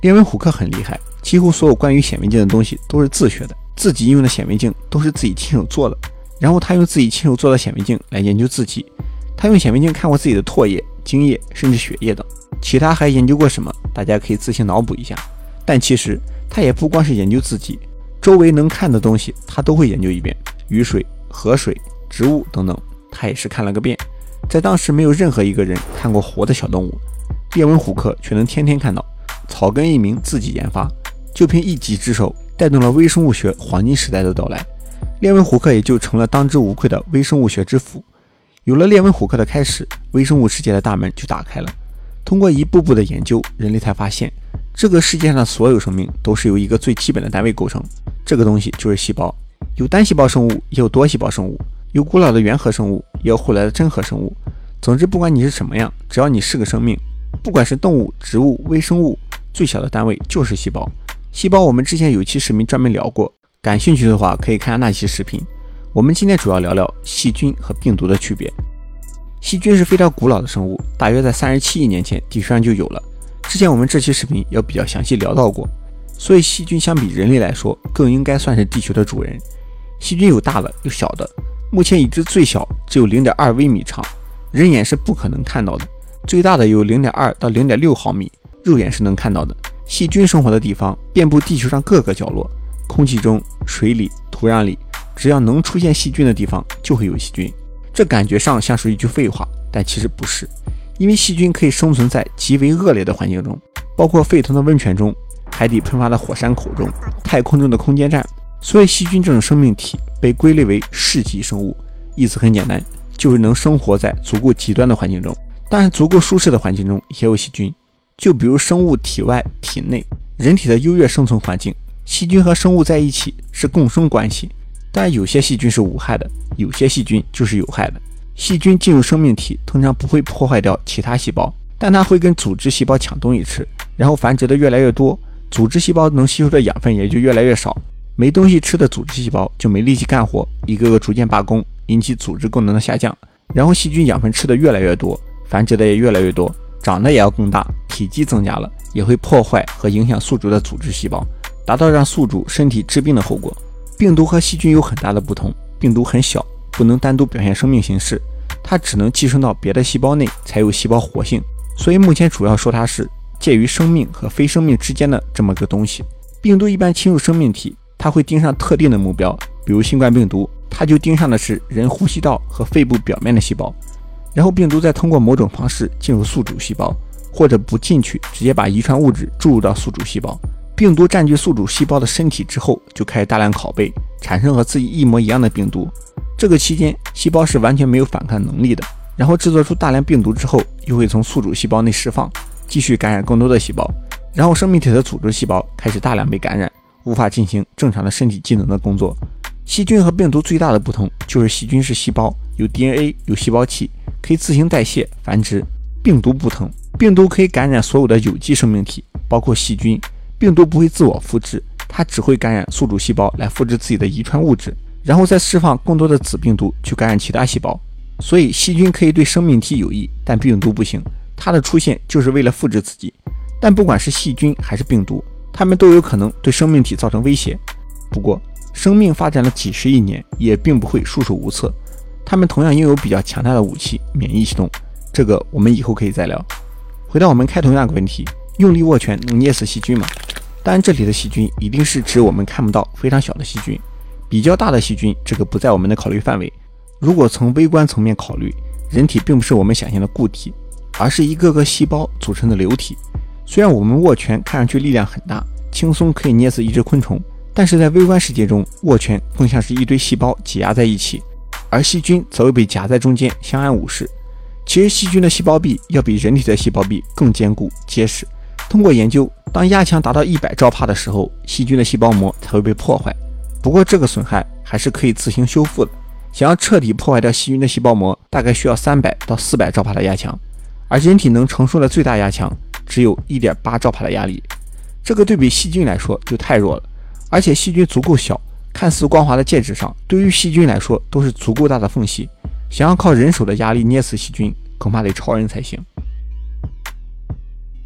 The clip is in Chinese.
列文虎克很厉害，几乎所有关于显微镜的东西都是自学的，自己用的显微镜都是自己亲手做的。然后他用自己亲手做的显微镜来研究自己，他用显微镜看过自己的唾液、精液，甚至血液等。其他还研究过什么？大家可以自行脑补一下。但其实他也不光是研究自己，周围能看的东西他都会研究一遍，雨水、河水、植物等等，他也是看了个遍。在当时没有任何一个人看过活的小动物，列文虎克却能天天看到。草根一名自己研发，就凭一己之手带动了微生物学黄金时代的到来，列文虎克也就成了当之无愧的微生物学之父。有了列文虎克的开始，微生物世界的大门就打开了。通过一步步的研究，人类才发现，这个世界上的所有生命都是由一个最基本的单位构成，这个东西就是细胞。有单细胞生物，也有多细胞生物；有古老的原核生物，也有后来的真核生物。总之，不管你是什么样，只要你是个生命，不管是动物、植物、微生物。最小的单位就是细胞。细胞，我们之前有一期视频专门聊过，感兴趣的话可以看下那期视频。我们今天主要聊聊细菌和病毒的区别。细菌是非常古老的生物，大约在三十七亿年前地球上就有了。之前我们这期视频也比较详细聊到过，所以细菌相比人类来说，更应该算是地球的主人。细菌有大的有小的，目前已知最小只有零点二微米长，人眼是不可能看到的；最大的有零点二到零点六毫米。肉眼是能看到的。细菌生活的地方遍布地球上各个角落，空气中、水里、土壤里，只要能出现细菌的地方，就会有细菌。这感觉上像是一句废话，但其实不是，因为细菌可以生存在极为恶劣的环境中，包括沸腾的温泉中、海底喷发的火山口中、太空中的空间站。所以，细菌这种生命体被归类为适级生物，意思很简单，就是能生活在足够极端的环境中。当然，足够舒适的环境中也有细菌。就比如生物体外、体内，人体的优越生存环境，细菌和生物在一起是共生关系。但有些细菌是无害的，有些细菌就是有害的。细菌进入生命体，通常不会破坏掉其他细胞，但它会跟组织细胞抢东西吃，然后繁殖的越来越多，组织细胞能吸收的养分也就越来越少，没东西吃的组织细胞就没力气干活，一个个逐渐罢工，引起组织功能的下降。然后细菌养分吃的越来越多，繁殖的也越来越多。长得也要更大，体积增加了，也会破坏和影响宿主的组织细胞，达到让宿主身体致病的后果。病毒和细菌有很大的不同，病毒很小，不能单独表现生命形式，它只能寄生到别的细胞内才有细胞活性。所以目前主要说它是介于生命和非生命之间的这么个东西。病毒一般侵入生命体，它会盯上特定的目标，比如新冠病毒，它就盯上的是人呼吸道和肺部表面的细胞。然后病毒再通过某种方式进入宿主细胞，或者不进去，直接把遗传物质注入到宿主细胞。病毒占据宿主细胞的身体之后，就开始大量拷贝，产生和自己一模一样的病毒。这个期间，细胞是完全没有反抗能力的。然后制作出大量病毒之后，又会从宿主细胞内释放，继续感染更多的细胞。然后生命体的组织细胞开始大量被感染，无法进行正常的身体机能的工作。细菌和病毒最大的不同就是细菌是细胞，有 DNA，有细胞器。可以自行代谢繁殖，病毒不同，病毒可以感染所有的有机生命体，包括细菌。病毒不会自我复制，它只会感染宿主细胞来复制自己的遗传物质，然后再释放更多的子病毒去感染其他细胞。所以细菌可以对生命体有益，但病毒不行，它的出现就是为了复制自己。但不管是细菌还是病毒，它们都有可能对生命体造成威胁。不过，生命发展了几十亿年，也并不会束手无策。它们同样拥有比较强大的武器——免疫系统，这个我们以后可以再聊。回到我们开头那个问题：用力握拳能捏死细菌吗？当然，这里的细菌一定是指我们看不到、非常小的细菌。比较大的细菌，这个不在我们的考虑范围。如果从微观层面考虑，人体并不是我们想象的固体，而是一个个细胞组成的流体。虽然我们握拳看上去力量很大，轻松可以捏死一只昆虫，但是在微观世界中，握拳更像是一堆细胞挤压在一起。而细菌则会被夹在中间，相安无事。其实细菌的细胞壁要比人体的细胞壁更坚固结实。通过研究，当压强达到一百兆帕的时候，细菌的细胞膜才会被破坏。不过这个损害还是可以自行修复的。想要彻底破坏掉细菌的细胞膜，大概需要三百到四百兆帕的压强，而人体能承受的最大压强只有一点八兆帕的压力。这个对比细菌来说就太弱了，而且细菌足够小。看似光滑的介质上，对于细菌来说都是足够大的缝隙。想要靠人手的压力捏死细菌，恐怕得超人才行。